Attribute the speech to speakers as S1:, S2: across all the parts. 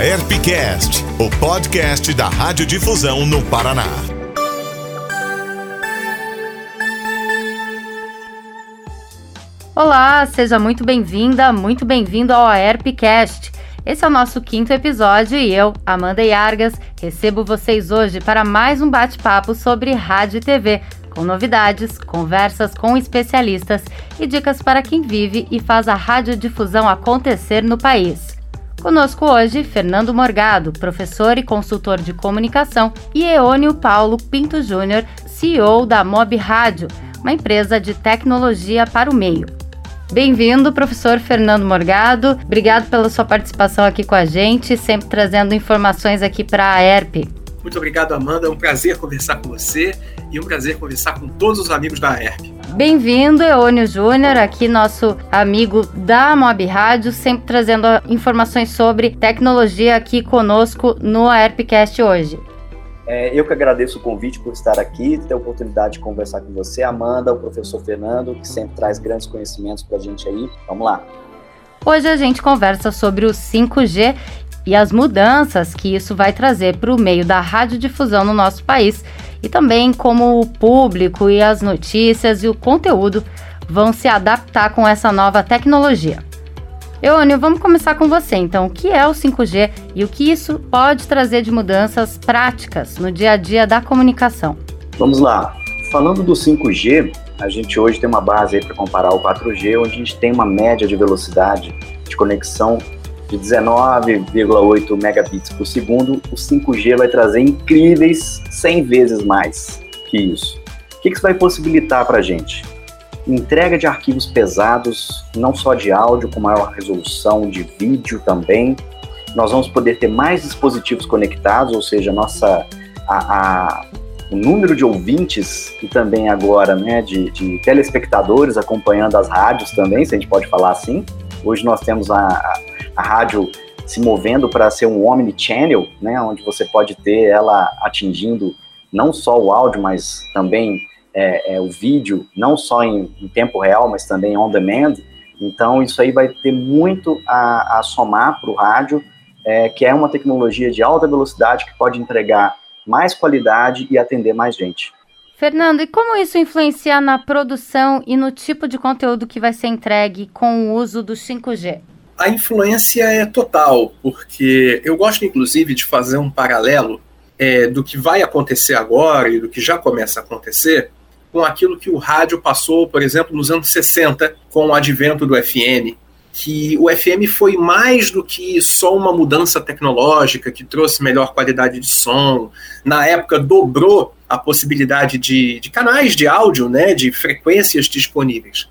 S1: AERPcast, o podcast da Radiodifusão no Paraná.
S2: Olá, seja muito bem-vinda, muito bem-vindo ao AERPcast. Esse é o nosso quinto episódio e eu, Amanda Yargas, recebo vocês hoje para mais um bate-papo sobre rádio e TV, com novidades, conversas com especialistas e dicas para quem vive e faz a radiodifusão acontecer no país. Conosco hoje, Fernando Morgado, professor e consultor de comunicação, e Eônio Paulo Pinto Júnior, CEO da Mob Rádio, uma empresa de tecnologia para o meio. Bem-vindo, professor Fernando Morgado. Obrigado pela sua participação aqui com a gente, sempre trazendo informações aqui para a ERP.
S3: Muito obrigado, Amanda. É um prazer conversar com você e um prazer conversar com todos os amigos da ERP.
S2: Bem-vindo, Eônio Júnior, aqui nosso amigo da Mob Rádio, sempre trazendo informações sobre tecnologia aqui conosco no AERPcast hoje.
S4: É, eu que agradeço o convite por estar aqui, ter a oportunidade de conversar com você, Amanda, o professor Fernando, que sempre traz grandes conhecimentos para a gente aí. Vamos lá.
S2: Hoje a gente conversa sobre o 5G e as mudanças que isso vai trazer para o meio da radiodifusão no nosso país e também como o público e as notícias e o conteúdo vão se adaptar com essa nova tecnologia. Eônio, vamos começar com você então. O que é o 5G e o que isso pode trazer de mudanças práticas no dia a dia da comunicação?
S4: Vamos lá. Falando do 5G, a gente hoje tem uma base para comparar o 4G, onde a gente tem uma média de velocidade de conexão de 19,8 megabits por segundo, o 5G vai trazer incríveis 100 vezes mais que isso. O que isso vai possibilitar para a gente? Entrega de arquivos pesados, não só de áudio, com maior resolução, de vídeo também. Nós vamos poder ter mais dispositivos conectados, ou seja, nossa, a, a o número de ouvintes e também agora né, de, de telespectadores acompanhando as rádios também, se a gente pode falar assim. Hoje nós temos a, a rádio se movendo para ser um omnichannel, né, onde você pode ter ela atingindo não só o áudio, mas também é, é, o vídeo, não só em, em, tempo real, mas também on demand. Então, isso aí vai ter muito a, a somar para o rádio, é, que é uma tecnologia de alta velocidade que pode entregar mais qualidade e atender mais gente.
S2: Fernando, e como isso influencia na produção e no tipo de conteúdo que vai ser entregue com o uso do 5G?
S3: A influência é total, porque eu gosto, inclusive, de fazer um paralelo é, do que vai acontecer agora e do que já começa a acontecer com aquilo que o rádio passou, por exemplo, nos anos 60, com o advento do FM, que o FM foi mais do que só uma mudança tecnológica que trouxe melhor qualidade de som. Na época, dobrou a possibilidade de, de canais de áudio, né, de frequências disponíveis.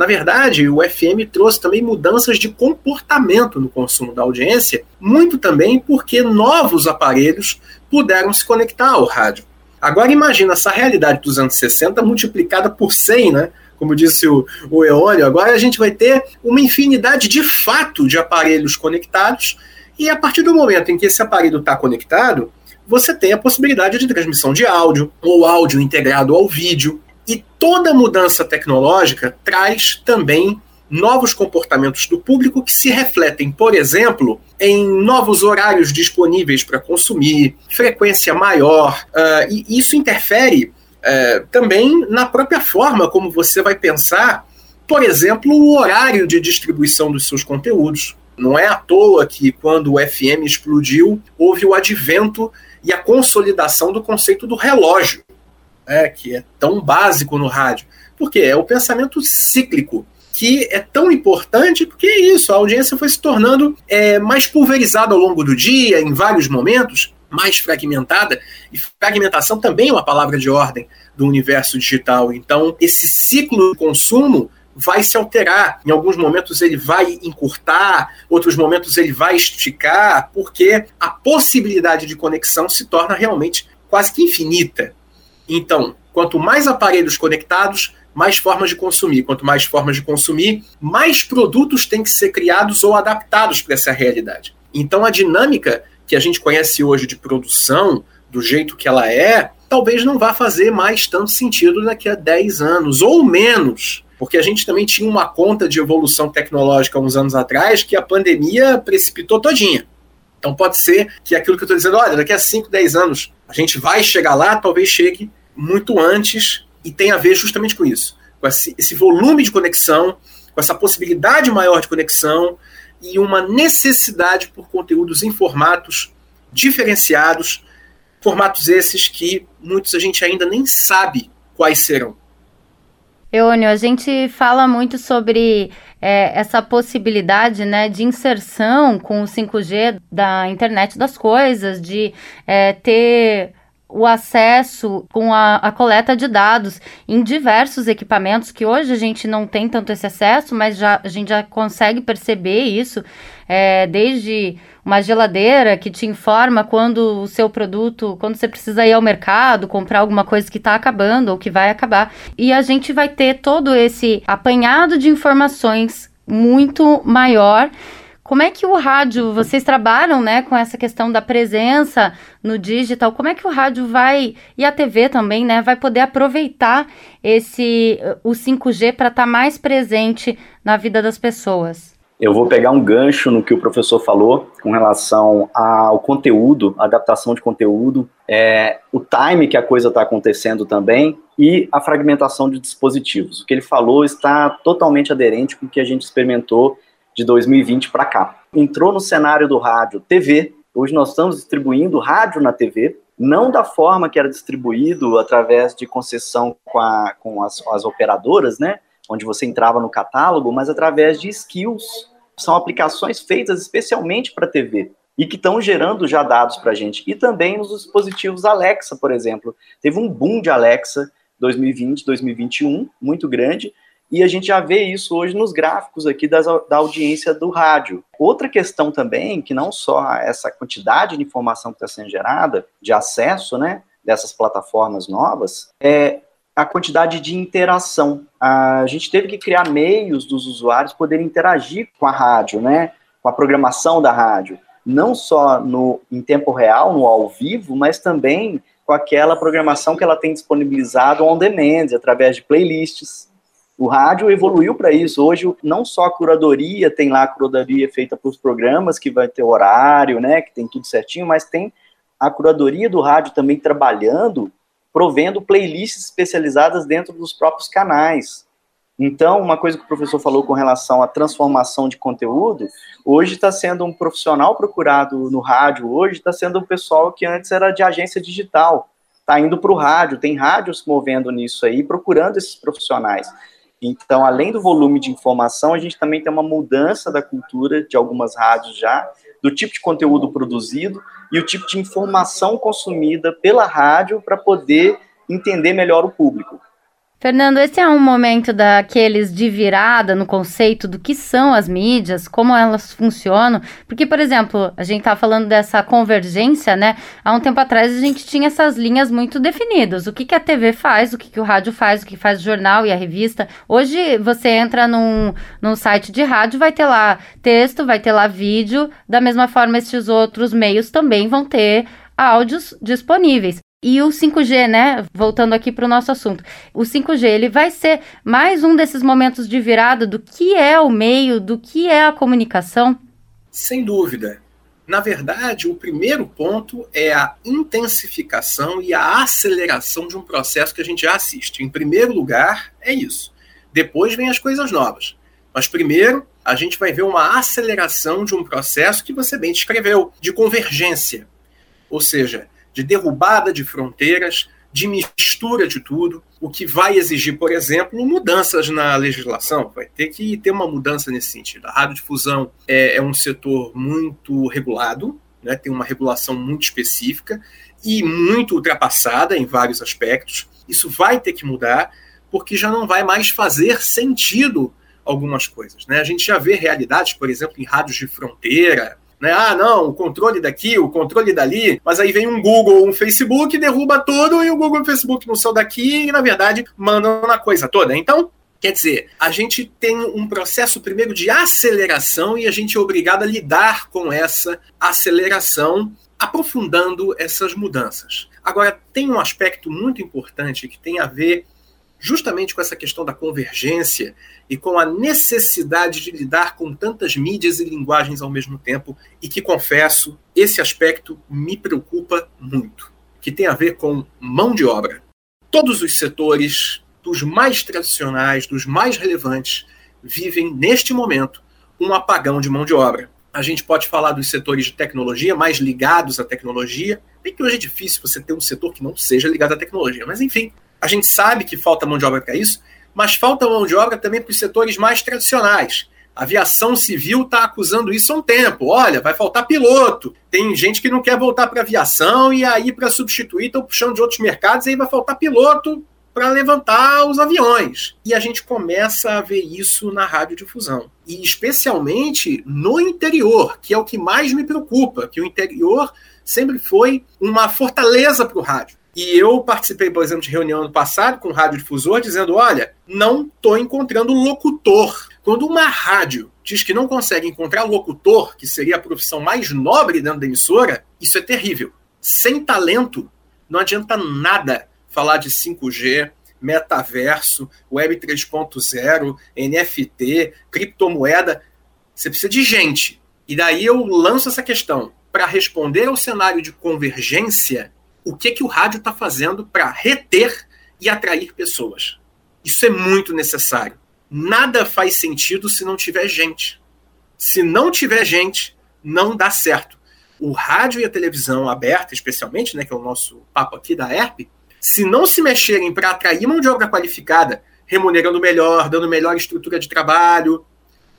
S3: Na verdade, o FM trouxe também mudanças de comportamento no consumo da audiência, muito também porque novos aparelhos puderam se conectar ao rádio. Agora imagina essa realidade dos anos 60 multiplicada por 100, né? Como disse o, o agora a gente vai ter uma infinidade de fato de aparelhos conectados, e a partir do momento em que esse aparelho está conectado, você tem a possibilidade de transmissão de áudio, ou áudio integrado ao vídeo, e toda mudança tecnológica traz também novos comportamentos do público que se refletem, por exemplo, em novos horários disponíveis para consumir, frequência maior, uh, e isso interfere uh, também na própria forma como você vai pensar, por exemplo, o horário de distribuição dos seus conteúdos. Não é à toa que, quando o FM explodiu, houve o advento e a consolidação do conceito do relógio é, que é tão básico no rádio. Porque é o pensamento cíclico, que é tão importante, porque é isso, a audiência foi se tornando é, mais pulverizada ao longo do dia, em vários momentos, mais fragmentada, e fragmentação também é uma palavra de ordem do universo digital. Então, esse ciclo de consumo vai se alterar. Em alguns momentos ele vai encurtar, outros momentos ele vai esticar, porque a possibilidade de conexão se torna realmente quase que infinita. Então, quanto mais aparelhos conectados, mais formas de consumir. Quanto mais formas de consumir, mais produtos têm que ser criados ou adaptados para essa realidade. Então, a dinâmica que a gente conhece hoje de produção, do jeito que ela é, talvez não vá fazer mais tanto sentido daqui a 10 anos, ou menos. Porque a gente também tinha uma conta de evolução tecnológica uns anos atrás que a pandemia precipitou todinha. Então pode ser que aquilo que eu estou dizendo, olha, daqui a 5, 10 anos a gente vai chegar lá, talvez chegue muito antes e tem a ver justamente com isso, com esse, volume de conexão, com essa possibilidade maior de conexão e uma necessidade por conteúdos em formatos diferenciados, formatos esses que muitos a gente ainda nem sabe quais serão.
S2: Eônio, a gente fala muito sobre é, essa possibilidade né, de inserção com o 5G da internet das coisas, de é, ter o acesso com a, a, coleta de dados em diversos equipamentos que hoje a gente não tem tanto esse acesso, mas já, a gente já consegue perceber isso, é, desde uma geladeira que te informa quando o seu produto, quando você precisa ir ao mercado, comprar alguma coisa que está acabando ou que vai acabar. E a gente vai ter todo esse apanhado de informações muito maior como é que o rádio, vocês trabalham, né, com essa questão da presença no digital? Como é que o rádio vai e a TV também, né, vai poder aproveitar esse o 5G para estar tá mais presente na vida das pessoas?
S4: Eu vou pegar um gancho no que o professor falou com relação ao conteúdo, adaptação de conteúdo, é, o time que a coisa está acontecendo também e a fragmentação de dispositivos. O que ele falou está totalmente aderente com o que a gente experimentou de 2020 para cá. Entrou no cenário do rádio TV, hoje nós estamos distribuindo rádio na TV, não da forma que era distribuído através de concessão com, a, com as, as operadoras, né? Onde você entrava no catálogo, mas através de skills. São aplicações feitas especialmente para TV e que estão gerando já dados para a gente. E também nos dispositivos Alexa, por exemplo. Teve um boom de Alexa 2020, 2021, muito grande, e a gente já vê isso hoje nos gráficos aqui das, da audiência do rádio. Outra questão também, que não só essa quantidade de informação que está sendo gerada, de acesso, né, dessas plataformas novas, é a quantidade de interação. A gente teve que criar meios dos usuários poderem interagir com a rádio, né, com a programação da rádio, não só no em tempo real, no ao vivo, mas também com aquela programação que ela tem disponibilizado on demand, através de playlists, o rádio evoluiu para isso. Hoje, não só a curadoria, tem lá a curadoria feita para os programas, que vai ter horário, né, que tem tudo certinho, mas tem a curadoria do rádio também trabalhando, provendo playlists especializadas dentro dos próprios canais. Então, uma coisa que o professor falou com relação à transformação de conteúdo, hoje está sendo um profissional procurado no rádio, hoje está sendo um pessoal que antes era de agência digital, está indo para o rádio, tem rádios movendo nisso aí, procurando esses profissionais. Então, além do volume de informação, a gente também tem uma mudança da cultura de algumas rádios já, do tipo de conteúdo produzido e o tipo de informação consumida pela rádio para poder entender melhor o público.
S2: Fernando, esse é um momento daqueles de virada no conceito do que são as mídias, como elas funcionam. Porque, por exemplo, a gente tá falando dessa convergência, né? Há um tempo atrás a gente tinha essas linhas muito definidas. O que, que a TV faz, o que, que o rádio faz, o que faz o jornal e a revista. Hoje você entra num, num site de rádio, vai ter lá texto, vai ter lá vídeo. Da mesma forma, esses outros meios também vão ter áudios disponíveis. E o 5G, né? Voltando aqui para o nosso assunto. O 5G, ele vai ser mais um desses momentos de virada do que é o meio, do que é a comunicação?
S3: Sem dúvida. Na verdade, o primeiro ponto é a intensificação e a aceleração de um processo que a gente já assiste. Em primeiro lugar, é isso. Depois vem as coisas novas. Mas primeiro, a gente vai ver uma aceleração de um processo que você bem descreveu, de convergência. Ou seja, de derrubada de fronteiras, de mistura de tudo, o que vai exigir, por exemplo, mudanças na legislação. Vai ter que ter uma mudança nesse sentido. A radiodifusão é, é um setor muito regulado, né, tem uma regulação muito específica e muito ultrapassada em vários aspectos. Isso vai ter que mudar, porque já não vai mais fazer sentido algumas coisas. Né? A gente já vê realidades, por exemplo, em rádios de fronteira, né? Ah, não, o controle daqui, o controle dali, mas aí vem um Google, um Facebook, derruba tudo e o Google e o Facebook não são daqui e, na verdade, mandam na coisa toda. Então, Quer dizer, a gente tem um processo primeiro de aceleração e a gente é obrigado a lidar com essa aceleração, aprofundando essas mudanças. Agora, tem um aspecto muito importante que tem a ver justamente com essa questão da convergência e com a necessidade de lidar com tantas mídias e linguagens ao mesmo tempo, e que confesso, esse aspecto me preocupa muito, que tem a ver com mão de obra. Todos os setores, dos mais tradicionais, dos mais relevantes, vivem neste momento um apagão de mão de obra. A gente pode falar dos setores de tecnologia mais ligados à tecnologia, bem que hoje é difícil você ter um setor que não seja ligado à tecnologia, mas enfim, a gente sabe que falta mão de obra para isso, mas falta mão de obra também para os setores mais tradicionais. A aviação civil está acusando isso há um tempo. Olha, vai faltar piloto. Tem gente que não quer voltar para a aviação e aí, para substituir, estão puxando de outros mercados e aí vai faltar piloto para levantar os aviões. E a gente começa a ver isso na radiodifusão. E especialmente no interior, que é o que mais me preocupa, que o interior sempre foi uma fortaleza para o rádio. E eu participei, por exemplo, de reunião ano passado com o radiodifusor dizendo: olha, não estou encontrando locutor. Quando uma rádio diz que não consegue encontrar locutor, que seria a profissão mais nobre dentro da emissora, isso é terrível. Sem talento, não adianta nada falar de 5G, metaverso, Web 3.0, NFT, criptomoeda. Você precisa de gente. E daí eu lanço essa questão. Para responder ao cenário de convergência, o que, que o rádio está fazendo para reter e atrair pessoas? Isso é muito necessário. Nada faz sentido se não tiver gente. Se não tiver gente, não dá certo. O rádio e a televisão aberta, especialmente, né, que é o nosso papo aqui da ERP, se não se mexerem para atrair mão de obra qualificada, remunerando melhor, dando melhor estrutura de trabalho,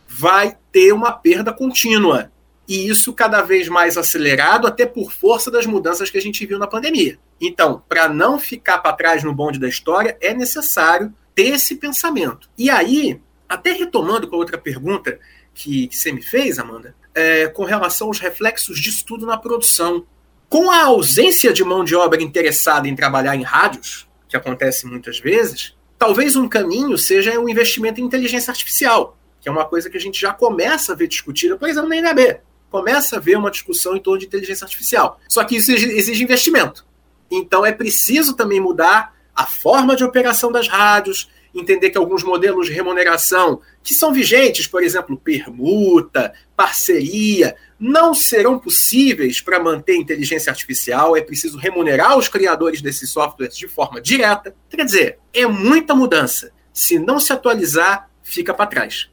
S3: vai ter uma perda contínua. E isso cada vez mais acelerado, até por força das mudanças que a gente viu na pandemia. Então, para não ficar para trás no bonde da história, é necessário ter esse pensamento. E aí, até retomando com a outra pergunta que, que você me fez, Amanda, é, com relação aos reflexos disso tudo na produção. Com a ausência de mão de obra interessada em trabalhar em rádios, que acontece muitas vezes, talvez um caminho seja o investimento em inteligência artificial, que é uma coisa que a gente já começa a ver discutida, por exemplo, na NAB. Começa a ver uma discussão em torno de inteligência artificial. Só que isso exige investimento. Então é preciso também mudar a forma de operação das rádios, entender que alguns modelos de remuneração que são vigentes, por exemplo, permuta, parceria, não serão possíveis para manter inteligência artificial. É preciso remunerar os criadores desses softwares de forma direta. Quer dizer, é muita mudança. Se não se atualizar, fica para trás.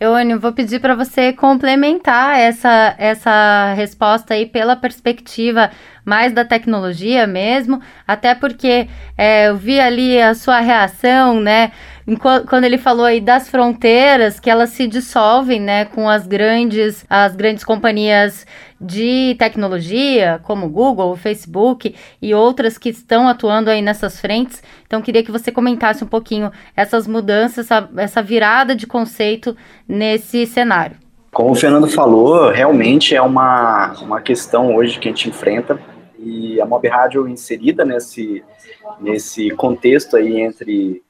S2: Eônio, vou pedir para você complementar essa, essa resposta aí pela perspectiva mais da tecnologia mesmo, até porque é, eu vi ali a sua reação, né, quando ele falou aí das fronteiras, que elas se dissolvem, né, com as grandes, as grandes companhias de tecnologia, como Google, Facebook e outras que estão atuando aí nessas frentes. Então, queria que você comentasse um pouquinho essas mudanças, essa, essa virada de conceito nesse cenário.
S4: Como o Fernando falou, realmente é uma, uma questão hoje que a gente enfrenta e a Mob Rádio inserida nesse, nesse contexto aí entre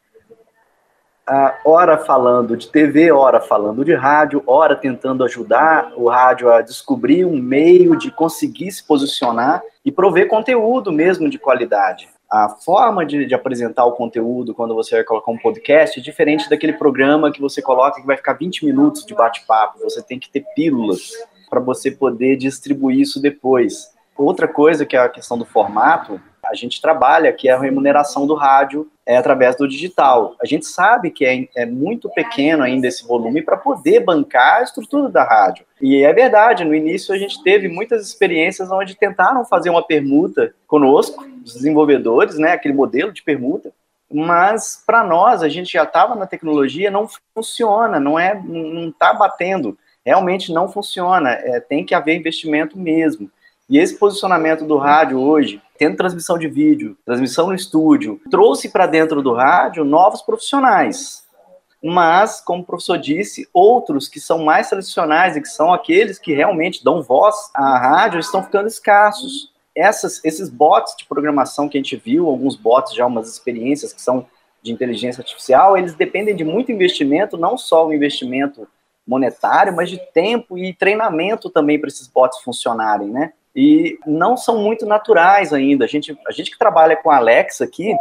S4: a hora falando de TV, hora falando de rádio, hora tentando ajudar o rádio a descobrir um meio de conseguir se posicionar e prover conteúdo mesmo de qualidade. A forma de, de, apresentar o conteúdo quando você vai colocar um podcast é diferente daquele programa que você coloca que vai ficar 20 minutos de bate-papo. Você tem que ter pílulas para você poder distribuir isso depois. Outra coisa que é a questão do formato, a gente trabalha que é a remuneração do rádio é através do digital. A gente sabe que é, é muito pequeno ainda esse volume para poder bancar a estrutura da rádio. E é verdade, no início a gente teve muitas experiências onde tentaram fazer uma permuta conosco, os desenvolvedores, né, aquele modelo de permuta, mas para nós, a gente já estava na tecnologia, não funciona, não é, não está batendo, realmente não funciona, é, tem que haver investimento mesmo. E esse posicionamento do rádio hoje, tendo transmissão de vídeo, transmissão no estúdio, trouxe para dentro do rádio novos profissionais. Mas, como o professor disse, outros que são mais tradicionais e que são aqueles que realmente dão voz à rádio estão ficando escassos. Essas, esses bots de programação que a gente viu, alguns bots já, umas experiências que são de inteligência artificial, eles dependem de muito investimento, não só o investimento monetário, mas de tempo e treinamento também para esses bots funcionarem, né? E não são muito naturais ainda. A gente, a gente que trabalha com Alexa aqui,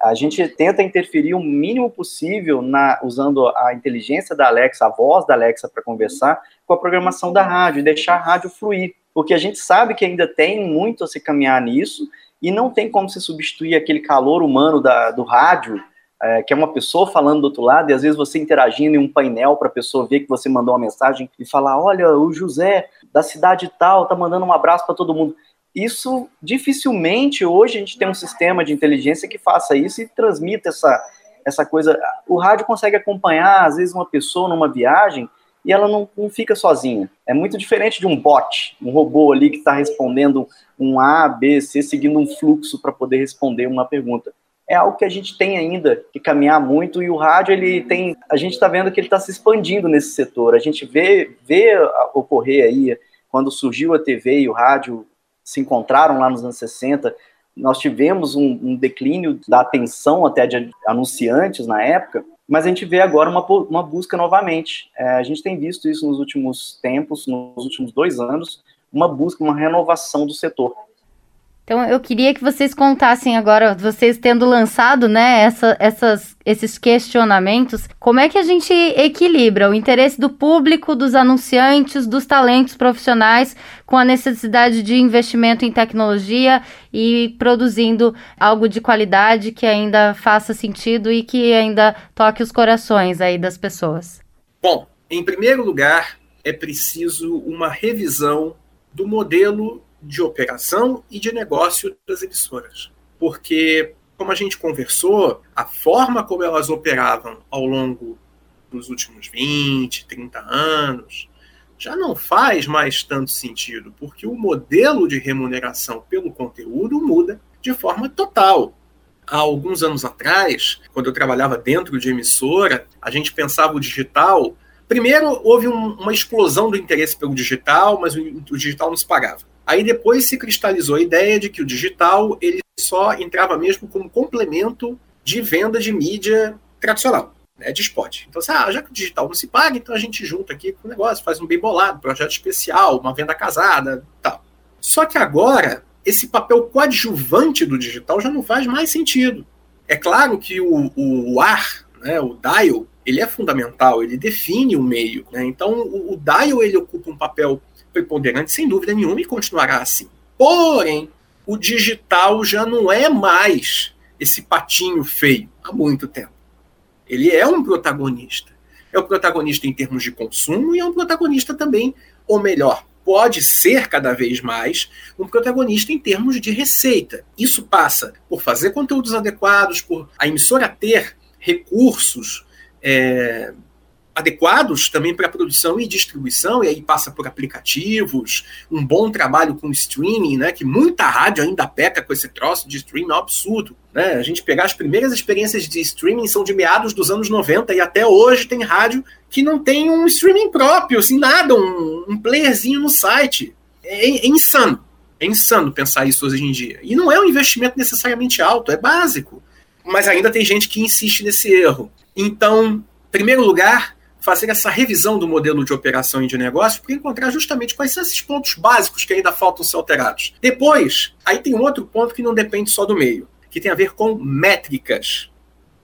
S4: A gente tenta interferir o mínimo possível na, usando a inteligência da Alexa, a voz da Alexa para conversar com a programação da rádio e deixar a rádio fluir. Porque a gente sabe que ainda tem muito a se caminhar nisso e não tem como se substituir aquele calor humano da, do rádio, é, que é uma pessoa falando do outro lado, e às vezes você interagindo em um painel para a pessoa ver que você mandou uma mensagem e falar: olha, o José da cidade tal tá mandando um abraço para todo mundo. Isso dificilmente hoje a gente tem um sistema de inteligência que faça isso e transmita essa, essa coisa. O rádio consegue acompanhar, às vezes, uma pessoa numa viagem e ela não, não fica sozinha. É muito diferente de um bot, um robô ali que está respondendo um A, B, C, seguindo um fluxo para poder responder uma pergunta. É algo que a gente tem ainda que caminhar muito e o rádio ele tem, a gente está vendo que ele está se expandindo nesse setor. A gente vê, vê ocorrer aí quando surgiu a TV e o rádio se encontraram lá nos anos 60, nós tivemos um, um declínio da atenção até de anunciantes na época, mas a gente vê agora uma, uma busca novamente. É, a gente tem visto isso nos últimos tempos, nos últimos dois anos, uma busca, uma renovação do setor.
S2: Então eu queria que vocês contassem agora, vocês tendo lançado né, essa, essas, esses questionamentos, como é que a gente equilibra o interesse do público, dos anunciantes, dos talentos profissionais com a necessidade de investimento em tecnologia e produzindo algo de qualidade que ainda faça sentido e que ainda toque os corações aí das pessoas?
S3: Bom, em primeiro lugar, é preciso uma revisão do modelo de operação e de negócio das emissoras. Porque, como a gente conversou, a forma como elas operavam ao longo dos últimos 20, 30 anos já não faz mais tanto sentido, porque o modelo de remuneração pelo conteúdo muda de forma total. Há alguns anos atrás, quando eu trabalhava dentro de emissora, a gente pensava o digital. Primeiro, houve um, uma explosão do interesse pelo digital, mas o, o digital não se pagava. Aí depois se cristalizou a ideia de que o digital ele só entrava mesmo como complemento de venda de mídia tradicional, né, de spot. Então, assim, ah, já que o digital não se paga, então a gente junta aqui com o negócio, faz um bem bolado, projeto especial, uma venda casada, tal. Só que agora esse papel coadjuvante do digital já não faz mais sentido. É claro que o, o ar, né, o dial, ele é fundamental, ele define o meio. Né? Então, o, o dial ele ocupa um papel preponderante, sem dúvida nenhuma, e continuará assim. Porém, o digital já não é mais esse patinho feio há muito tempo. Ele é um protagonista. É o um protagonista em termos de consumo e é um protagonista também, ou melhor, pode ser cada vez mais um protagonista em termos de receita. Isso passa por fazer conteúdos adequados, por a emissora ter recursos é, adequados também para produção e distribuição, e aí passa por aplicativos, um bom trabalho com streaming, né? Que muita rádio ainda peca com esse troço de streaming é um absurdo. Né? A gente pegar as primeiras experiências de streaming são de meados dos anos 90 e até hoje tem rádio que não tem um streaming próprio, assim, nada, um, um playerzinho no site. É, é insano. É insano pensar isso hoje em dia. E não é um investimento necessariamente alto, é básico. Mas ainda tem gente que insiste nesse erro. Então, primeiro lugar, fazer essa revisão do modelo de operação e de negócio para encontrar justamente quais são esses pontos básicos que ainda faltam ser alterados. Depois, aí tem um outro ponto que não depende só do meio, que tem a ver com métricas.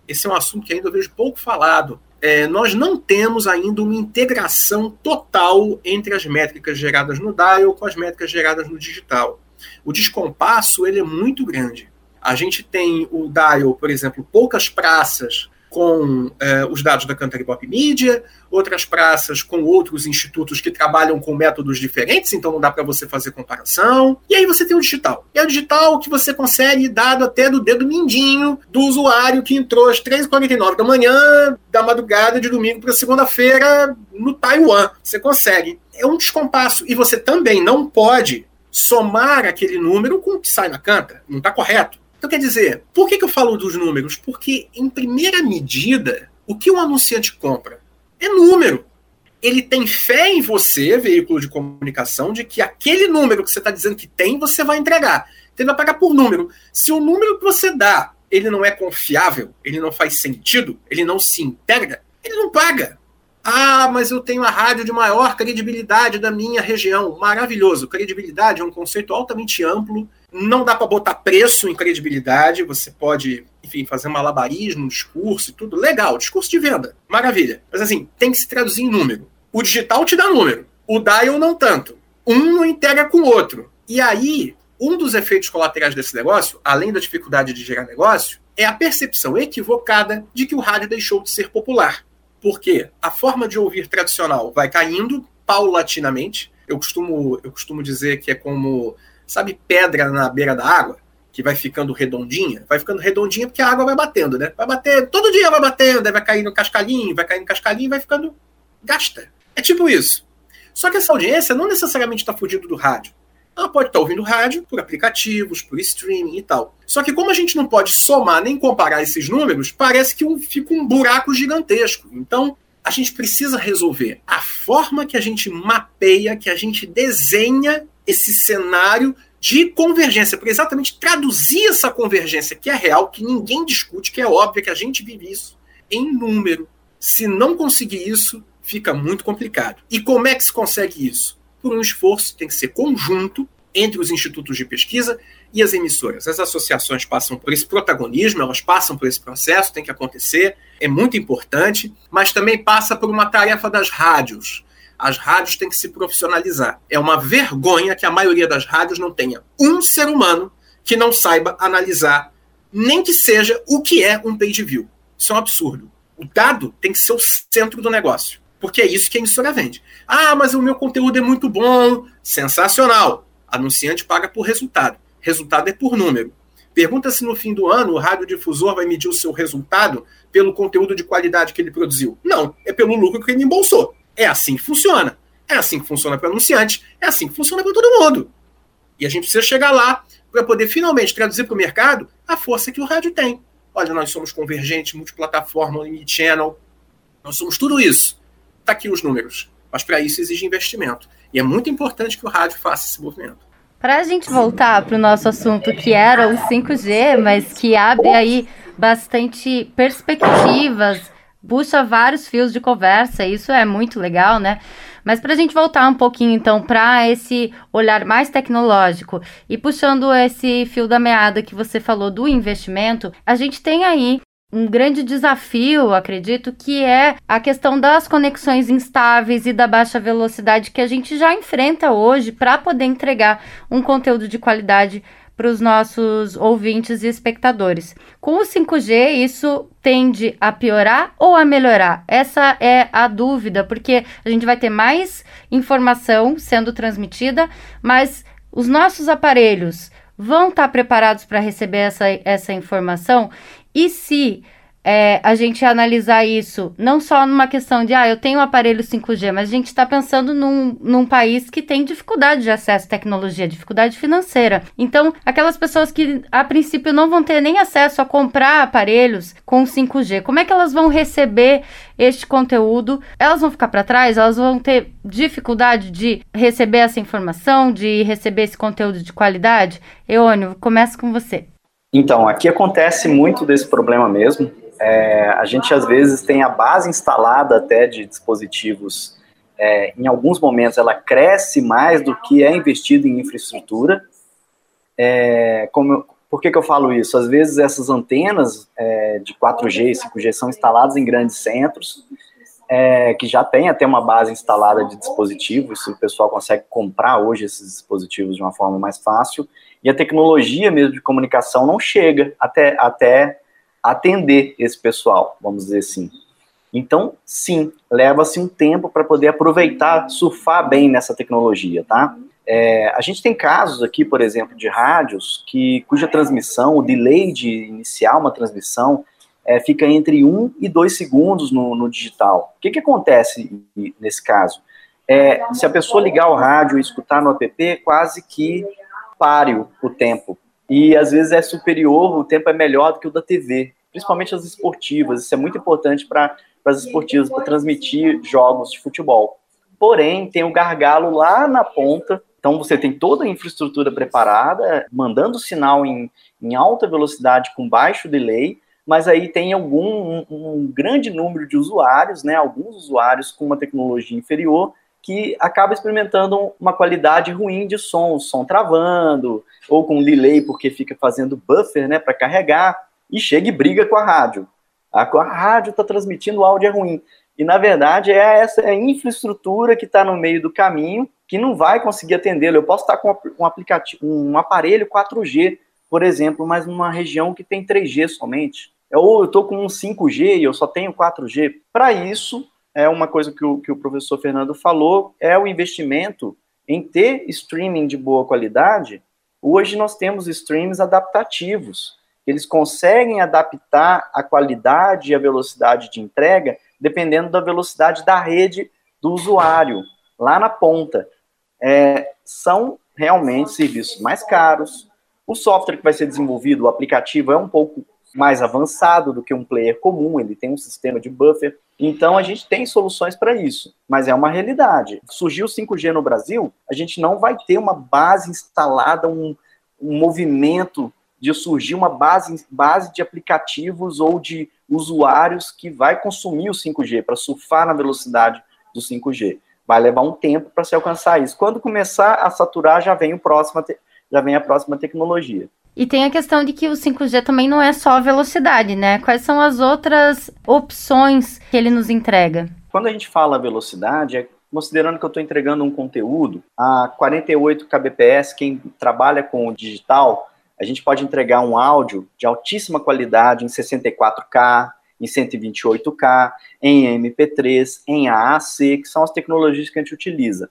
S3: Esse é um assunto que ainda eu vejo pouco falado. É, nós não temos ainda uma integração total entre as métricas geradas no dial com as métricas geradas no digital. O descompasso ele é muito grande. A gente tem o dial, por exemplo, poucas praças com eh, os dados da Cantar Pop Media, outras praças com outros institutos que trabalham com métodos diferentes, então não dá para você fazer comparação. E aí você tem o digital. E é o digital que você consegue dado até do dedo mindinho do usuário que entrou às 3h49 da manhã, da madrugada de domingo para segunda-feira no Taiwan. Você consegue. É um descompasso. E você também não pode somar aquele número com o que sai na canta. Não está correto. Então, quer dizer, por que, que eu falo dos números? Porque, em primeira medida, o que o anunciante compra é número. Ele tem fé em você, veículo de comunicação, de que aquele número que você está dizendo que tem, você vai entregar. Então, ele vai pagar por número. Se o número que você dá ele não é confiável, ele não faz sentido, ele não se integra, ele não paga. Ah, mas eu tenho a rádio de maior credibilidade da minha região. Maravilhoso. Credibilidade é um conceito altamente amplo não dá para botar preço em credibilidade, você pode, enfim, fazer malabarismo, um discurso e tudo. Legal, discurso de venda, maravilha. Mas assim, tem que se traduzir em número. O digital te dá número, o dial não tanto. Um não integra com o outro. E aí, um dos efeitos colaterais desse negócio, além da dificuldade de gerar negócio, é a percepção equivocada de que o rádio deixou de ser popular. Porque a forma de ouvir tradicional vai caindo paulatinamente. Eu costumo, eu costumo dizer que é como, sabe, pedra na beira da água, que vai ficando redondinha? Vai ficando redondinha porque a água vai batendo, né? Vai bater, todo dia vai batendo, vai cair no cascalhinho, vai cair no cascalhinho vai ficando gasta. É tipo isso. Só que essa audiência não necessariamente está fugindo do rádio. Ela pode estar tá ouvindo rádio por aplicativos, por streaming e tal. Só que como a gente não pode somar nem comparar esses números, parece que fica um buraco gigantesco. Então, a gente precisa resolver a forma que a gente mapeia, que a gente desenha esse cenário de convergência, para exatamente traduzir essa convergência que é real, que ninguém discute, que é óbvio que a gente vive isso, em número. Se não conseguir isso, fica muito complicado. E como é que se consegue isso? Por um esforço que tem que ser conjunto entre os institutos de pesquisa e as emissoras. As associações passam por esse protagonismo, elas passam por esse processo, tem que acontecer, é muito importante, mas também passa por uma tarefa das rádios. As rádios têm que se profissionalizar. É uma vergonha que a maioria das rádios não tenha um ser humano que não saiba analisar, nem que seja o que é um page view. Isso é um absurdo. O dado tem que ser o centro do negócio porque é isso que a emissora vende. Ah, mas o meu conteúdo é muito bom, sensacional. Anunciante paga por resultado. Resultado é por número. Pergunta se no fim do ano o radiodifusor vai medir o seu resultado pelo conteúdo de qualidade que ele produziu. Não, é pelo lucro que ele embolsou. É assim que funciona. É assim que funciona para anunciante, é assim que funciona para todo mundo. E a gente precisa chegar lá para poder finalmente traduzir para o mercado a força que o rádio tem. Olha, nós somos convergente, multiplataforma, limit channel, nós somos tudo isso está aqui os números. Mas para isso exige investimento. E é muito importante que o rádio faça esse movimento.
S2: Para a gente voltar para o nosso assunto, que era o 5G, mas que abre aí bastante perspectivas, puxa vários fios de conversa, isso é muito legal, né? Mas para a gente voltar um pouquinho então para esse olhar mais tecnológico e puxando esse fio da meada que você falou do investimento, a gente tem aí um grande desafio, acredito, que é a questão das conexões instáveis e da baixa velocidade que a gente já enfrenta hoje para poder entregar um conteúdo de qualidade para os nossos ouvintes e espectadores. Com o 5G, isso tende a piorar ou a melhorar? Essa é a dúvida, porque a gente vai ter mais informação sendo transmitida, mas os nossos aparelhos vão estar preparados para receber essa, essa informação e se é, a gente analisar isso não só numa questão de, ah, eu tenho um aparelho 5G, mas a gente está pensando num, num país que tem dificuldade de acesso à tecnologia, dificuldade financeira. Então, aquelas pessoas que a princípio não vão ter nem acesso a comprar aparelhos com 5G, como é que elas vão receber este conteúdo? Elas vão ficar para trás? Elas vão ter dificuldade de receber essa informação, de receber esse conteúdo de qualidade? Eônio, começa com você.
S4: Então, aqui acontece muito desse problema mesmo. É, a gente às vezes tem a base instalada até de dispositivos. É, em alguns momentos ela cresce mais do que é investido em infraestrutura. É, como, por que, que eu falo isso? Às vezes essas antenas é, de 4G e 5G são instaladas em grandes centros, é, que já tem até uma base instalada de dispositivos, o pessoal consegue comprar hoje esses dispositivos de uma forma mais fácil, e a tecnologia mesmo de comunicação não chega até, até atender esse pessoal, vamos dizer assim. Então, sim, leva-se um tempo para poder aproveitar, surfar bem nessa tecnologia, tá? É, a gente tem casos aqui, por exemplo, de rádios que, cuja transmissão, o delay de iniciar uma transmissão é, fica entre um e dois segundos no, no digital. O que, que acontece nesse caso? É, se a pessoa ligar o rádio e escutar no app, quase que páreo o tempo. E às vezes é superior, o tempo é melhor do que o da TV, principalmente as esportivas. Isso é muito importante para as esportivas, para transmitir jogos de futebol. Porém, tem o gargalo lá na ponta, então você tem toda a infraestrutura preparada, mandando sinal em, em alta velocidade com baixo delay, mas aí tem algum um, um grande número de usuários, né, alguns usuários com uma tecnologia inferior que acaba experimentando uma qualidade ruim de som, som travando, ou com delay porque fica fazendo buffer né, para carregar, e chega e briga com a rádio. A, a rádio está transmitindo o áudio é ruim. E na verdade é essa infraestrutura que está no meio do caminho que não vai conseguir atendê-lo. Eu posso estar com um aplicativo, um aparelho 4G, por exemplo, mas numa região que tem 3G somente. Ou eu estou com um 5G e eu só tenho 4G. Para isso, é uma coisa que o, que o professor Fernando falou, é o investimento em ter streaming de boa qualidade. Hoje nós temos streams adaptativos. Eles conseguem adaptar a qualidade e a velocidade de entrega dependendo da velocidade da rede do usuário, lá na ponta. É, são realmente serviços mais caros. O software que vai ser desenvolvido, o aplicativo, é um pouco mais avançado do que um player comum, ele tem um sistema de buffer. Então a gente tem soluções para isso, mas é uma realidade. Surgiu o 5G no Brasil, a gente não vai ter uma base instalada, um, um movimento de surgir uma base, base de aplicativos ou de usuários que vai consumir o 5G para surfar na velocidade do 5G. Vai levar um tempo para se alcançar isso. Quando começar a saturar, já vem o próximo, já vem a próxima tecnologia.
S2: E tem a questão de que o 5G também não é só velocidade, né? Quais são as outras opções que ele nos entrega?
S4: Quando a gente fala velocidade, é considerando que eu estou entregando um conteúdo a 48 kbps, quem trabalha com o digital, a gente pode entregar um áudio de altíssima qualidade em 64K, em 128K, em MP3, em AAC, que são as tecnologias que a gente utiliza.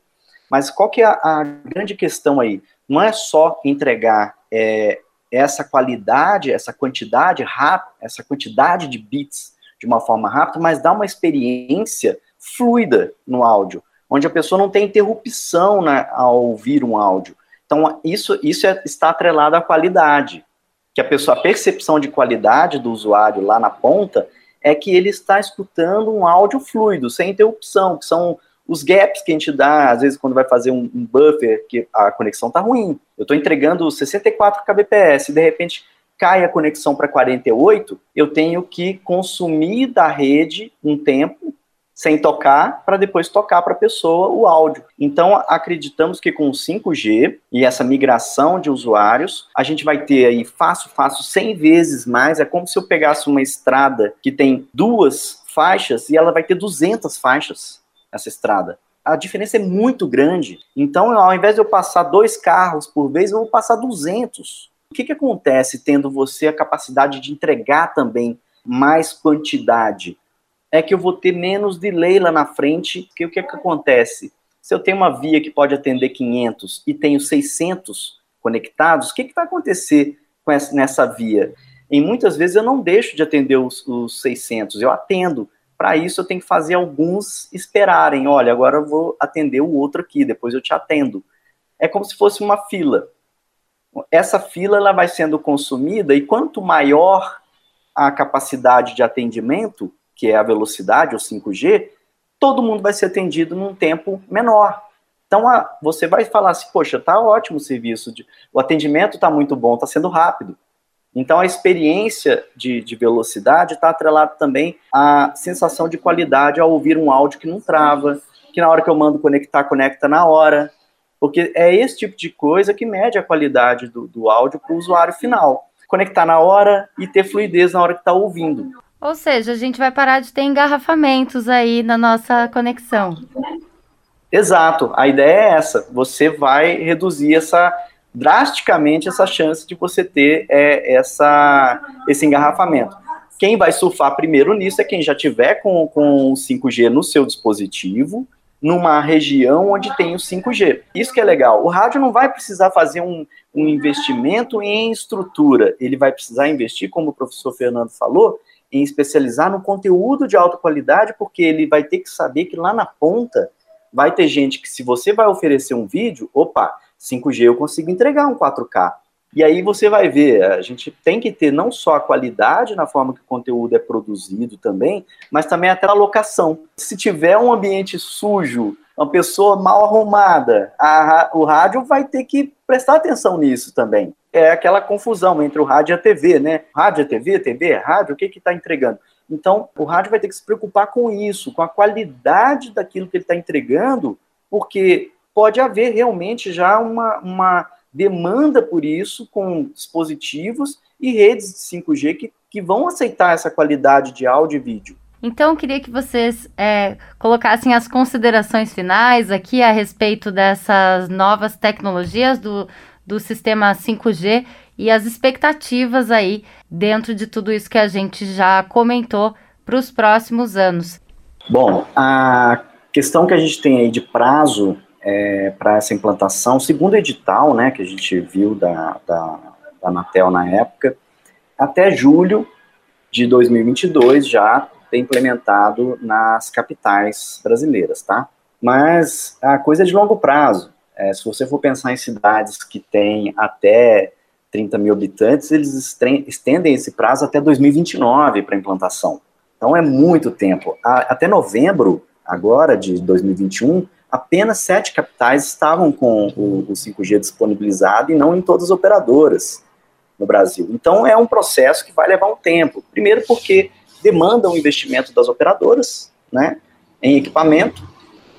S4: Mas qual que é a, a grande questão aí? Não é só entregar é, essa qualidade, essa quantidade rápida, essa quantidade de bits de uma forma rápida, mas dá uma experiência fluida no áudio, onde a pessoa não tem interrupção né, ao ouvir um áudio. Então, isso, isso é, está atrelado à qualidade, que a pessoa, a percepção de qualidade do usuário lá na ponta é que ele está escutando um áudio fluido, sem interrupção, que são os gaps que a gente dá, às vezes, quando vai fazer um, buffer, que a conexão está ruim. Eu estou entregando 64 kbps, e de repente cai a conexão para 48, eu tenho que consumir da rede um tempo sem tocar, para depois tocar para a pessoa o áudio. Então, acreditamos que com o 5G e essa migração de usuários, a gente vai ter aí fácil, fácil, 100 vezes mais. É como se eu pegasse uma estrada que tem duas faixas e ela vai ter 200 faixas essa estrada. A diferença é muito grande. Então, ao invés de eu passar dois carros por vez, eu vou passar 200. O que, que acontece tendo você a capacidade de entregar também mais quantidade? É que eu vou ter menos delay lá na frente, que o que, que acontece? Se eu tenho uma via que pode atender 500 e tenho 600 conectados, o que, que vai acontecer com essa, nessa via? E muitas vezes eu não deixo de atender os, os 600, eu atendo, para isso, eu tenho que fazer alguns esperarem. Olha, agora eu vou atender o outro aqui, depois eu te atendo. É como se fosse uma fila. Essa fila ela vai sendo consumida e quanto maior a capacidade de atendimento, que é a velocidade, o 5G, todo mundo vai ser atendido num tempo menor. Então, a, você vai falar assim, poxa, tá ótimo o serviço, de, o atendimento está muito bom, está sendo rápido. Então, a experiência de, de velocidade está atrelada também à sensação de qualidade ao ouvir um áudio que não trava, que na hora que eu mando conectar, conecta na hora. Porque é esse tipo de coisa que mede a qualidade do, do áudio para o usuário final. Conectar na hora e ter fluidez na hora que está ouvindo.
S2: Ou seja, a gente vai parar de ter engarrafamentos aí na nossa conexão.
S4: Exato. A ideia é essa. Você vai reduzir essa drasticamente essa chance de você ter é, essa, esse engarrafamento. Quem vai surfar primeiro nisso é quem já tiver com, com o 5G no seu dispositivo, numa região onde tem o 5G. Isso que é legal. O rádio não vai precisar fazer um, um investimento em estrutura, ele vai precisar investir, como o professor Fernando falou, em especializar no conteúdo de alta qualidade, porque ele vai ter que saber que lá na ponta vai ter gente que, se você vai oferecer um vídeo, opa, 5G eu consigo entregar um 4K. E aí você vai ver, a gente tem que ter não só a qualidade na forma que o conteúdo é produzido também, mas também até a locação. Se tiver um ambiente sujo, uma pessoa mal arrumada, a, o rádio vai ter que prestar atenção nisso também. É aquela confusão entre o rádio e a TV, né? Rádio é TV, TV é rádio, o que que está entregando? Então, o rádio vai ter que se preocupar com isso, com a qualidade daquilo que ele está entregando porque pode haver realmente já uma, uma demanda por isso com dispositivos e redes de 5G que, que vão aceitar essa qualidade de áudio e vídeo.
S2: Então, eu queria que vocês é, colocassem as considerações finais aqui a respeito dessas novas tecnologias do, do sistema 5G e as expectativas aí dentro de tudo isso que a gente já comentou para os próximos anos.
S4: Bom, a questão que a gente tem aí de prazo é, para essa implantação, segundo edital, né, que a gente viu da, da, da Anatel na época, até julho de 2022 já ter implementado nas capitais brasileiras, tá? Mas a coisa é de longo prazo. É, se você for pensar em cidades que têm até 30 mil habitantes, eles estendem esse prazo até 2029 para implantação. Então é muito tempo. até novembro, agora, de 2021, apenas sete capitais estavam com o, o 5G disponibilizado e não em todas as operadoras no Brasil. Então é um processo que vai levar um tempo. Primeiro porque demanda um investimento das operadoras, né, em equipamento,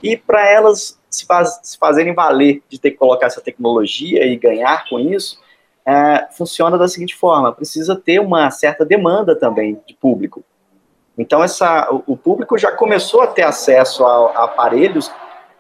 S4: e para elas se, faz, se, fazerem valer de ter que colocar essa tecnologia e ganhar com isso, é, funciona da seguinte forma: precisa ter uma certa demanda também de público. Então essa, o, o público já começou a ter acesso a, a aparelhos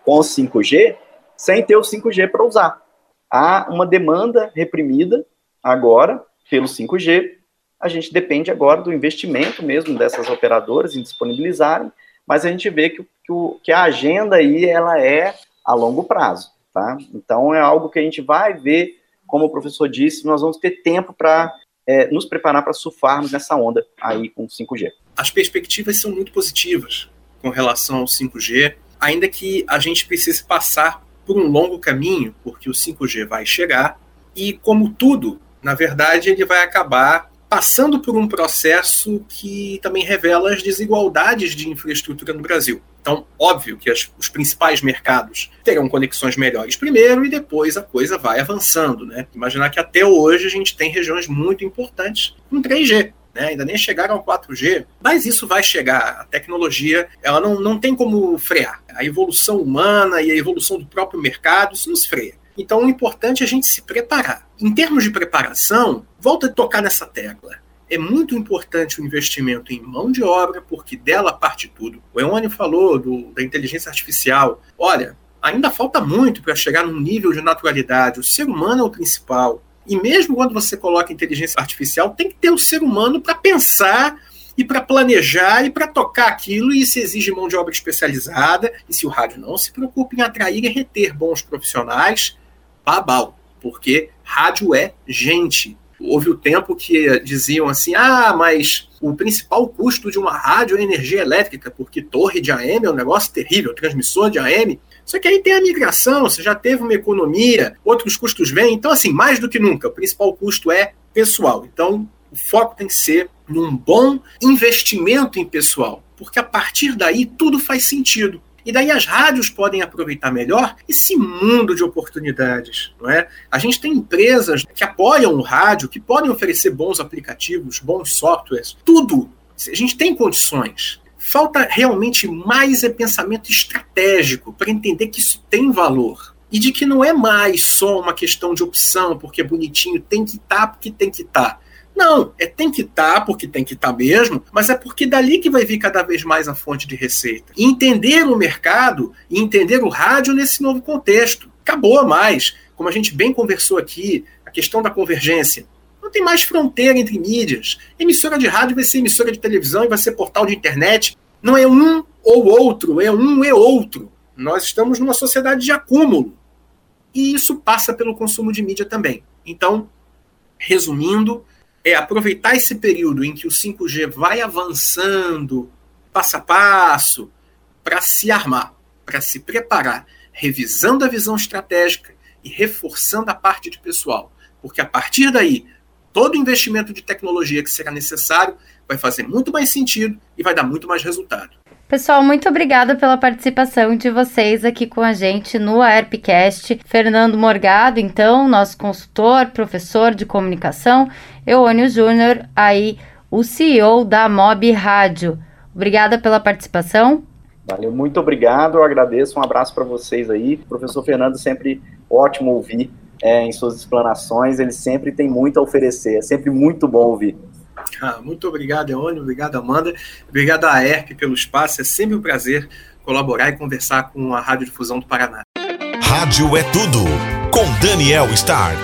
S4: com o 5G sem ter o 5G para usar. Há uma demanda reprimida agora pelo 5G. A gente depende agora do investimento mesmo dessas operadoras em disponibilizarem, mas a gente vê que, que, o, que a agenda aí ela é a longo prazo, tá? Então é algo que a gente vai ver, como o professor disse, nós vamos ter tempo para é, nos preparar para surfarmos nessa onda aí com 5G.
S3: As perspectivas são muito positivas com relação ao 5G ainda que a gente precise passar por um longo caminho, porque o 5G vai chegar, e como tudo, na verdade, ele vai acabar passando por um processo que também revela as desigualdades de infraestrutura no Brasil. Então, óbvio que as, os principais mercados terão conexões melhores primeiro e depois a coisa vai avançando. Né? Imaginar que até hoje a gente tem regiões muito importantes com 3G né? ainda nem chegaram ao 4G, mas isso vai chegar. A tecnologia ela não, não tem como frear. A evolução humana e a evolução do próprio mercado, isso nos freia. Então, o importante é a gente se preparar. Em termos de preparação, volta a tocar nessa tecla. É muito importante o investimento em mão de obra, porque dela parte tudo. O Eone falou do, da inteligência artificial. Olha, ainda falta muito para chegar num nível de naturalidade. O ser humano é o principal. E mesmo quando você coloca inteligência artificial, tem que ter o ser humano para pensar e para planejar e para tocar aquilo, e isso exige mão de obra especializada. E se o rádio não se preocupa em atrair e reter bons profissionais, babau, porque rádio é gente. Houve o tempo que diziam assim: ah, mas o principal custo de uma rádio é energia elétrica, porque torre de AM é um negócio terrível, transmissor de AM. Só que aí tem a migração, você já teve uma economia, outros custos vêm. Então, assim, mais do que nunca, o principal custo é pessoal. Então, o foco tem que ser num bom investimento em pessoal, porque a partir daí tudo faz sentido. E daí as rádios podem aproveitar melhor esse mundo de oportunidades, não é? A gente tem empresas que apoiam o rádio, que podem oferecer bons aplicativos, bons softwares, tudo. A gente tem condições. Falta realmente mais é pensamento estratégico para entender que isso tem valor. E de que não é mais só uma questão de opção, porque é bonitinho, tem que estar tá porque tem que estar. Tá. Não, é tem que estar tá porque tem que estar tá mesmo, mas é porque dali que vai vir cada vez mais a fonte de receita. E entender o mercado e entender o rádio nesse novo contexto. Acabou mais. Como a gente bem conversou aqui, a questão da convergência. Tem mais fronteira entre mídias. Emissora de rádio vai ser emissora de televisão e vai ser portal de internet. Não é um ou outro, é um e outro. Nós estamos numa sociedade de acúmulo. E isso passa pelo consumo de mídia também. Então, resumindo, é aproveitar esse período em que o 5G vai avançando passo a passo para se armar, para se preparar, revisando a visão estratégica e reforçando a parte de pessoal. Porque a partir daí, todo investimento de tecnologia que será necessário vai fazer muito mais sentido e vai dar muito mais resultado.
S2: Pessoal, muito obrigada pela participação de vocês aqui com a gente no AERPcast. Fernando Morgado, então, nosso consultor, professor de comunicação, Eônio Júnior, aí o CEO da Mob Rádio. Obrigada pela participação.
S4: Valeu, muito obrigado, eu agradeço, um abraço para vocês aí. Professor Fernando, sempre ótimo ouvir é, em suas explanações, ele sempre tem muito a oferecer, é sempre muito bom ouvir.
S3: Ah, muito obrigado, Eônio, obrigado, Amanda, obrigado a ERP pelo espaço, é sempre um prazer colaborar e conversar com a Rádio Difusão do Paraná.
S1: Rádio é tudo, com Daniel Stark.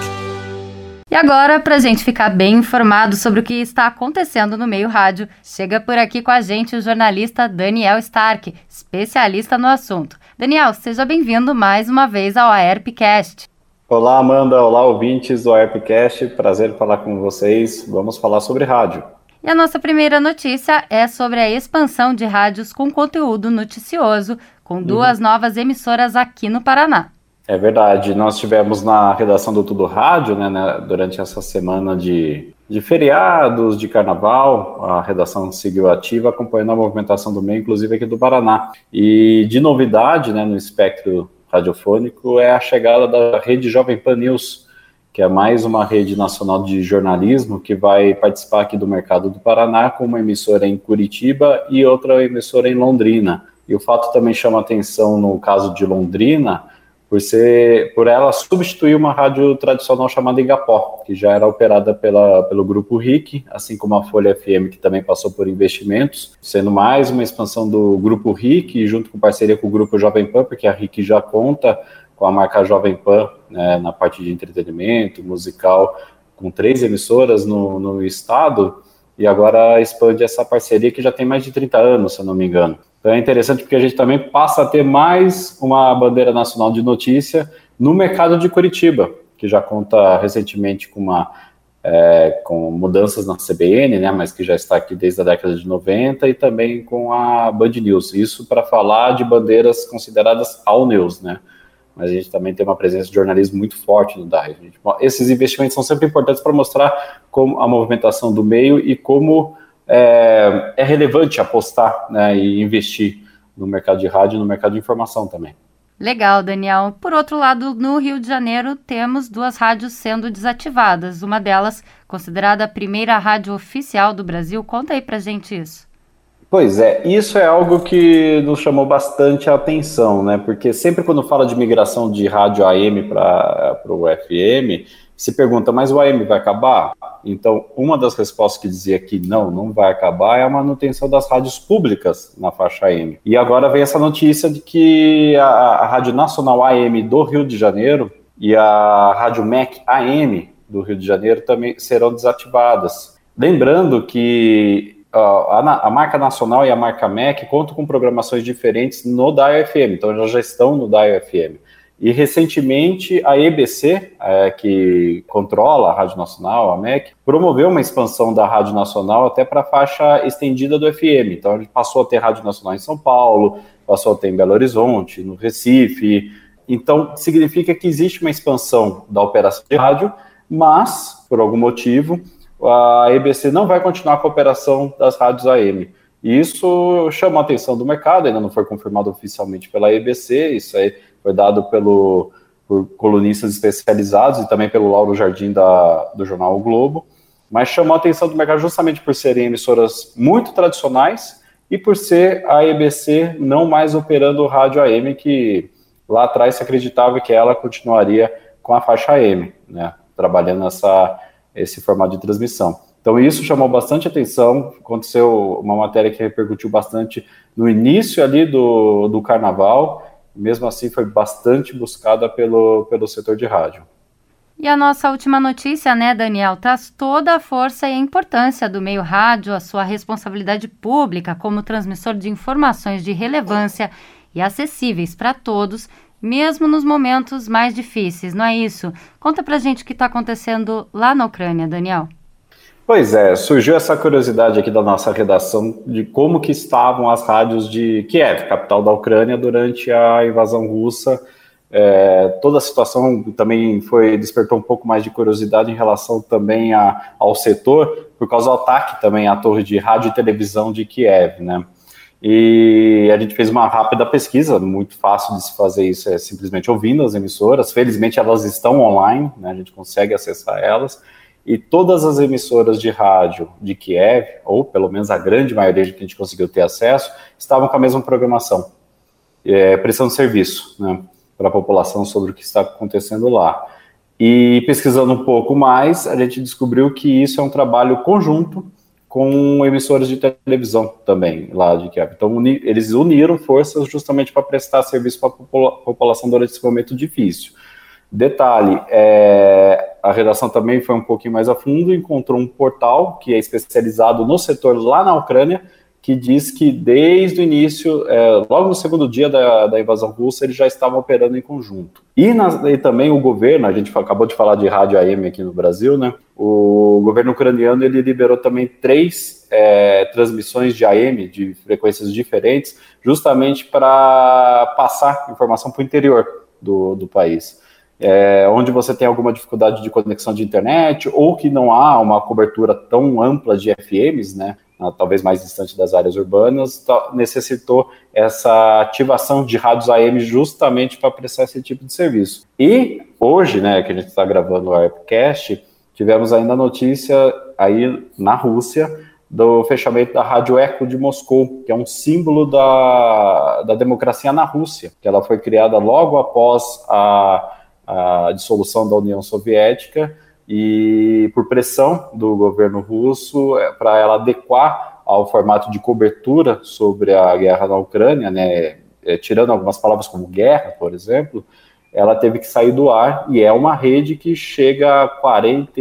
S2: E agora, para a gente ficar bem informado sobre o que está acontecendo no meio rádio, chega por aqui com a gente o jornalista Daniel Stark, especialista no assunto. Daniel, seja bem-vindo mais uma vez ao AERPcast.
S5: Olá, Amanda. Olá, ouvintes do AERPcast. Prazer falar com vocês. Vamos falar sobre rádio.
S2: E a nossa primeira notícia é sobre a expansão de rádios com conteúdo noticioso, com duas uhum. novas emissoras aqui no Paraná.
S5: É verdade. Nós tivemos na redação do Tudo Rádio, né, né, durante essa semana de, de feriados, de carnaval, a redação seguiu ativa, acompanhando a movimentação do meio, inclusive aqui do Paraná. E de novidade, né, no espectro radiofônico, é a chegada da rede Jovem Pan News, que é mais uma rede nacional de jornalismo que vai participar aqui do mercado do Paraná com uma emissora em Curitiba e outra emissora em Londrina. E o fato também chama atenção no caso de Londrina, por ser por ela substituir uma rádio tradicional chamada Igapó, que já era operada pela, pelo grupo RIC, assim como a Folha FM, que também passou por investimentos, sendo mais uma expansão do grupo RIC, junto com parceria com o grupo Jovem Pan, porque a RIC já conta com a marca Jovem Pan né, na parte de entretenimento, musical, com três emissoras no, no estado, e agora expande essa parceria que já tem mais de 30 anos, se eu não me engano. Então é interessante porque a gente também passa a ter mais uma bandeira nacional de notícia no mercado de Curitiba, que já conta recentemente com uma é, com mudanças na CBN, né, mas que já está aqui desde a década de 90, e também com a Band News. Isso para falar de bandeiras consideradas all news, né? Mas a gente também tem uma presença de jornalismo muito forte no DAI. Esses investimentos são sempre importantes para mostrar como a movimentação do meio e como é, é relevante apostar né, e investir no mercado de rádio e no mercado de informação também.
S2: Legal, Daniel. Por outro lado, no Rio de Janeiro temos duas rádios sendo desativadas. Uma delas, considerada a primeira rádio oficial do Brasil. Conta aí pra gente isso.
S5: Pois é, isso é algo que nos chamou bastante a atenção, né? Porque sempre quando fala de migração de rádio AM para o FM, se pergunta, mas o AM vai acabar? Então, uma das respostas que dizia que não, não vai acabar é a manutenção das rádios públicas na faixa AM. E agora vem essa notícia de que a, a Rádio Nacional AM do Rio de Janeiro e a Rádio MEC AM do Rio de Janeiro também serão desativadas. Lembrando que a, a, marca nacional e a marca MEC contam com programações diferentes no DAI FM, então elas já estão no DAI FM. E recentemente a EBC, é, que controla a Rádio Nacional, a MEC, promoveu uma expansão da Rádio Nacional até para a faixa estendida do FM. Então gente passou a ter Rádio Nacional em São Paulo, passou a ter em Belo Horizonte, no Recife. Então significa que existe uma expansão da operação de rádio, mas, por algum motivo, a EBC não vai continuar com a operação das rádios AM. E isso chamou a atenção do mercado, ainda não foi confirmado oficialmente pela EBC, isso aí foi dado pelo, por colunistas especializados e também pelo Lauro Jardim da, do jornal o Globo, mas chamou a atenção do mercado justamente por serem emissoras muito tradicionais e por ser a EBC não mais operando rádio AM, que lá atrás se acreditava que ela continuaria com a faixa AM, né, trabalhando nessa esse formato de transmissão. Então isso chamou bastante atenção, aconteceu uma matéria que repercutiu bastante no início ali do, do carnaval, mesmo assim foi bastante buscada pelo, pelo setor de rádio.
S2: E a nossa última notícia, né, Daniel, traz toda a força e a importância do meio rádio, a sua responsabilidade pública como transmissor de informações de relevância e acessíveis para todos mesmo nos momentos mais difíceis, não é isso? Conta pra gente o que está acontecendo lá na Ucrânia, Daniel.
S5: Pois é, surgiu essa curiosidade aqui da nossa redação de como que estavam as rádios de Kiev, capital da Ucrânia, durante a invasão russa. É, toda a situação também foi despertou um pouco mais de curiosidade em relação também a, ao setor, por causa do ataque também à torre de rádio e televisão de Kiev, né? E a gente fez uma rápida pesquisa, muito fácil de se fazer isso, é simplesmente ouvindo as emissoras. Felizmente elas estão online, né, a gente consegue acessar elas. e todas as emissoras de rádio de Kiev, ou pelo menos a grande maioria que a gente conseguiu ter acesso, estavam com a mesma programação, é, prestando serviço né, para a população sobre o que está acontecendo lá. E pesquisando um pouco mais, a gente descobriu que isso é um trabalho conjunto com emissoras de televisão também lá de Kiev. Então uni, eles uniram forças justamente para prestar serviço para a população durante esse momento difícil. Detalhe, é, a redação também foi um pouquinho mais a fundo, encontrou um portal que é especializado no setor lá na Ucrânia, que diz que desde o início, é, logo no segundo dia da, da, invasão russa, eles já estavam operando em conjunto. E, na, e, também o governo, a gente acabou de falar de rádio AM aqui no Brasil, né? O governo ucraniano ele liberou também três é, transmissões de AM, de frequências diferentes, justamente para passar informação para o interior do, do país. É, onde você tem alguma dificuldade de conexão de internet ou que não há uma cobertura tão ampla de FMs, né? Talvez mais distante das áreas urbanas, necessitou essa ativação de rádios AM justamente para prestar esse tipo de serviço. E hoje, né, que a gente está gravando o AirPcast, tivemos ainda a notícia aí na Rússia do fechamento da Rádio Eco de Moscou, que é um símbolo da, da democracia na Rússia, que ela foi criada logo após a, a dissolução da União Soviética, e por pressão do governo russo é, para ela adequar ao formato de cobertura sobre a guerra na Ucrânia, né, é, tirando algumas palavras como guerra, por exemplo, ela teve que sair do ar e é uma rede que chega a 40,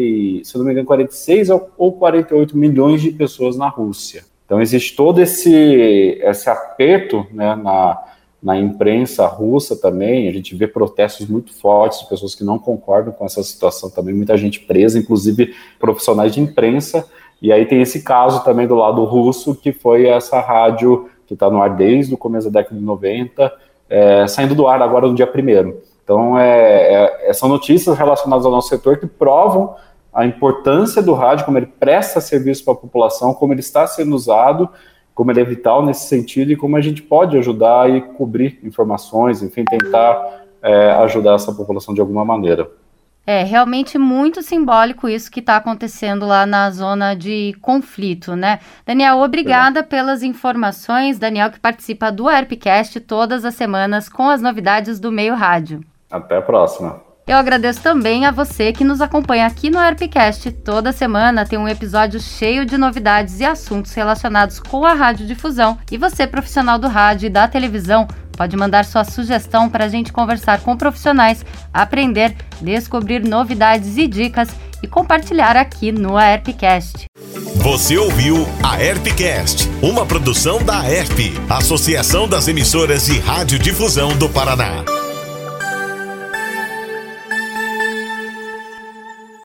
S5: se não me engano, 46 ou 48 milhões de pessoas na Rússia. Então existe todo esse, esse aperto né, na, na imprensa russa também, a gente vê protestos muito fortes de pessoas que não concordam com essa situação também, muita gente presa, inclusive profissionais de imprensa, e aí tem esse caso também do lado russo, que foi essa rádio que está no ar desde o começo da década de 90, é, saindo do ar agora no dia primeiro. Então, é, é, são notícias relacionadas ao nosso setor que provam a importância do rádio, como ele presta serviço para a população, como ele está sendo usado, como ele é vital nesse sentido e como a gente pode ajudar e cobrir informações, enfim, tentar é, ajudar essa população de alguma maneira.
S2: É realmente muito simbólico isso que está acontecendo lá na zona de conflito, né? Daniel, obrigada é. pelas informações. Daniel, que participa do Airpcast todas as semanas com as novidades do meio rádio.
S5: Até a próxima.
S2: Eu agradeço também a você que nos acompanha aqui no Airpcast. Toda semana tem um episódio cheio de novidades e assuntos relacionados com a radiodifusão. E você, profissional do rádio e da televisão, pode mandar sua sugestão para a gente conversar com profissionais, aprender, descobrir novidades e dicas e compartilhar aqui no Airpcast.
S1: Você ouviu a Airpcast, uma produção da AERP, Associação das Emissoras de Radiodifusão do Paraná.